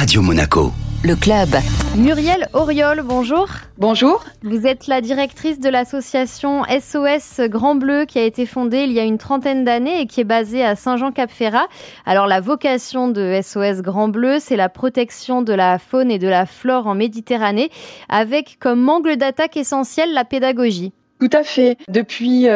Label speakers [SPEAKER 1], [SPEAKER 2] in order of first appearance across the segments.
[SPEAKER 1] Radio Monaco.
[SPEAKER 2] Le club.
[SPEAKER 3] Muriel Auriol, bonjour.
[SPEAKER 4] Bonjour.
[SPEAKER 3] Vous êtes la directrice de l'association SOS Grand Bleu qui a été fondée il y a une trentaine d'années et qui est basée à Saint-Jean-Cap-Ferrat. Alors la vocation de SOS Grand Bleu, c'est la protection de la faune et de la flore en Méditerranée avec comme angle d'attaque essentiel la pédagogie.
[SPEAKER 4] Tout à fait. Depuis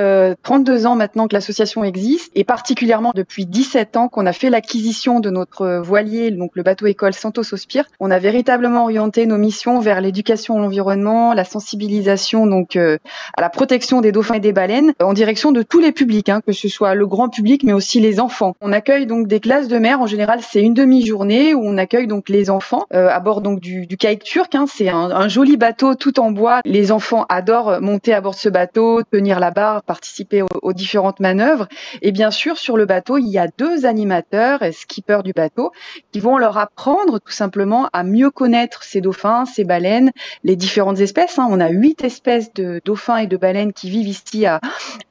[SPEAKER 4] 32 euh, ans maintenant que l'association existe, et particulièrement depuis 17 ans qu'on a fait l'acquisition de notre voilier, donc le bateau école Santos Ospire, on a véritablement orienté nos missions vers l'éducation à l'environnement, la sensibilisation donc euh, à la protection des dauphins et des baleines, en direction de tous les publics, hein, que ce soit le grand public, mais aussi les enfants. On accueille donc des classes de mer. En général, c'est une demi-journée où on accueille donc les enfants euh, à bord donc du, du turc. Hein. c'est un, un, joli bateau tout en bois. Les enfants adorent monter à bord de ce bateau, tenir la barre, participer aux, différentes manœuvres. Et bien sûr, sur le bateau, il y a deux animateurs et skippers du bateau qui vont leur apprendre tout simplement à mieux connaître ces dauphins, ces baleines, les différentes espèces. Hein. On a huit espèces de dauphins et de baleines qui vivent ici à,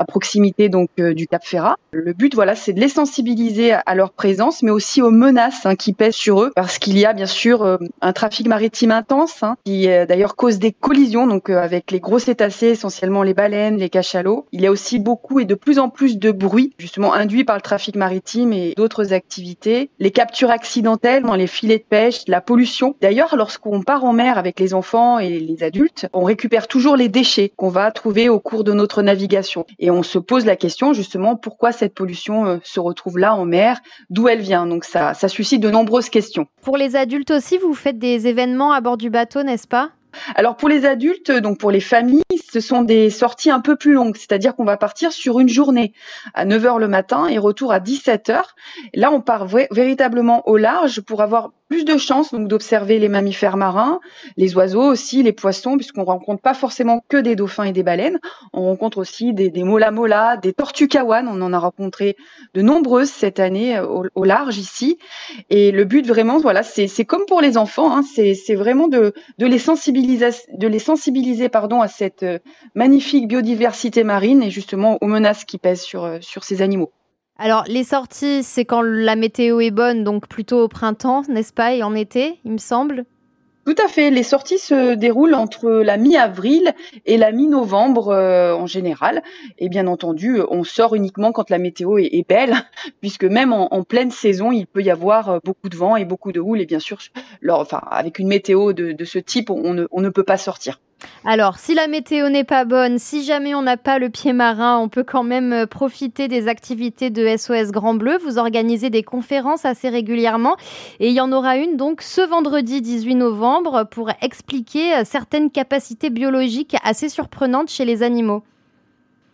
[SPEAKER 4] proximité donc euh, du Cap Ferrat. Le but, voilà, c'est de les sensibiliser à leur présence, mais aussi aux menaces hein, qui pèsent sur eux, parce qu'il y a bien sûr euh, un trafic maritime intense hein, qui euh, d'ailleurs cause des collisions, donc avec les gros cétacés, essentiellement les baleines les cachalots. Il y a aussi beaucoup et de plus en plus de bruit, justement induit par le trafic maritime et d'autres activités. Les captures accidentelles dans les filets de pêche, la pollution. D'ailleurs, lorsqu'on part en mer avec les enfants et les adultes, on récupère toujours les déchets qu'on va trouver au cours de notre navigation. Et on se pose la question justement pourquoi cette pollution euh, se retrouve là en mer, d'où elle vient? Donc ça suscite de nombreuses questions.
[SPEAKER 3] Pour les adultes aussi, vous faites des événements à bord du bateau, n'est-ce pas?
[SPEAKER 4] Alors pour les adultes, donc pour les familles, ce sont des sorties un peu plus longues, c'est-à-dire qu'on va partir sur une journée à 9h le matin et retour à 17h. Là, on part véritablement au large pour avoir plus de chances donc d'observer les mammifères marins, les oiseaux aussi, les poissons, puisqu'on rencontre pas forcément que des dauphins et des baleines. On rencontre aussi des, des mola mola, des tortues. On en a rencontré de nombreuses cette année euh, au, large ici. Et le but vraiment, voilà, c'est comme pour les enfants, hein, c'est vraiment de, de les sensibiliser, de les sensibiliser pardon à cette euh, magnifique biodiversité marine et justement aux menaces qui pèsent sur euh, sur ces animaux.
[SPEAKER 3] Alors, les sorties, c'est quand la météo est bonne, donc plutôt au printemps, n'est-ce pas, et en été, il me semble?
[SPEAKER 4] Tout à fait. Les sorties se déroulent entre la mi-avril et la mi-novembre euh, en général. Et bien entendu, on sort uniquement quand la météo est, belle, puisque même en, pleine saison, il peut y avoir euh, beaucoup de vent et beaucoup de houle. Et bien sûr, avec une météo de, ce type, on ne peut pas sortir.
[SPEAKER 3] Alors, si la météo n'est pas bonne, si jamais on n'a pas le pied marin, on peut quand même euh, profiter des activités de SOS Grand Bleu. Vous organisez des conférences assez régulièrement et il y en aura une donc ce vendredi 18 novembre pour expliquer euh, certaines capacités biologiques assez surprenantes chez les animaux.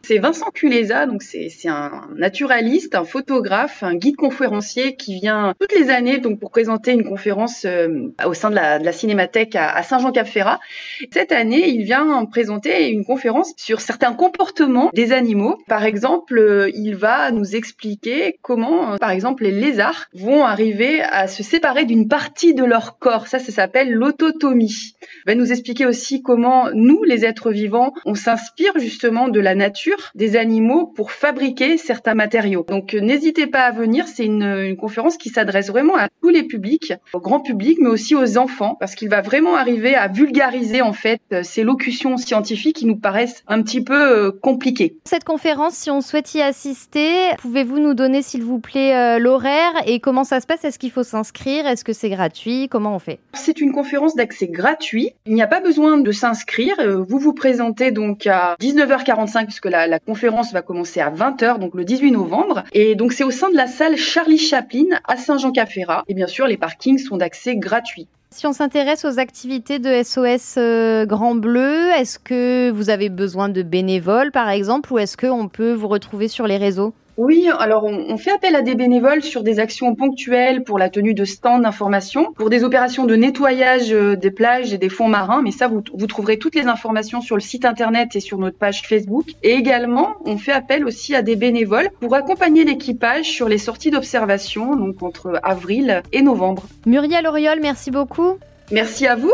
[SPEAKER 4] C'est Vincent Culéza, donc c'est un naturaliste, un photographe, un guide conférencier qui vient toutes les années donc pour présenter une conférence euh, au sein de la, de la Cinémathèque à, Saint-Jean-Cap-Ferrat. Cette année, il vient présenter une conférence sur certains comportements des animaux. Par exemple, euh, il va nous expliquer comment, euh, par exemple, les lézards vont arriver à se séparer d'une partie de leur corps. Ça, ça s'appelle l'autotomie. Il va nous expliquer aussi comment nous, les êtres vivants, on s'inspire justement de la nature des animaux pour fabriquer certains matériaux. Donc euh, n'hésitez pas à venir, c'est une, conférence qui s'adresse vraiment à tous les publics, au grand public, mais aussi aux enfants, parce qu'il va vraiment arriver à vulgariser en fait euh, ces locutions scientifiques qui nous paraissent un petit peu euh, compliquées.
[SPEAKER 3] Cette conférence, si on souhaite y assister, pouvez-vous nous donner s'il vous plaît l'horaire et comment ça se passe? Est-ce qu'il faut s'inscrire? Est-ce que c'est gratuit? Comment on fait?
[SPEAKER 4] C'est une conférence d'accès gratuit. Il n'y a pas besoin de s'inscrire. Vous vous présentez donc à 19h45 puisque la la, conférence va commencer à 20h, donc le 18 novembre. Et donc c'est au sein de la salle Charlie Chaplin à Saint-Jean-Cap-Ferrat. Et bien sûr, les parkings sont d'accès gratuit.
[SPEAKER 3] Si on s'intéresse aux activités de SOS euh, Grand Bleu, est-ce que vous avez besoin de bénévoles par exemple ou est-ce qu'on peut vous retrouver sur les réseaux?
[SPEAKER 4] Oui, alors on, fait appel à des bénévoles sur des actions ponctuelles pour la tenue de stands d'information, pour des opérations de nettoyage euh, des plages et des fonds marins, mais ça vous, vous trouverez toutes les informations sur le site internet et sur notre page Facebook. Et également, on fait appel aussi à des bénévoles pour accompagner l'équipage sur les sorties d'observation, donc entre avril et novembre.
[SPEAKER 3] Muriel Auriol, merci beaucoup.
[SPEAKER 4] Merci à vous.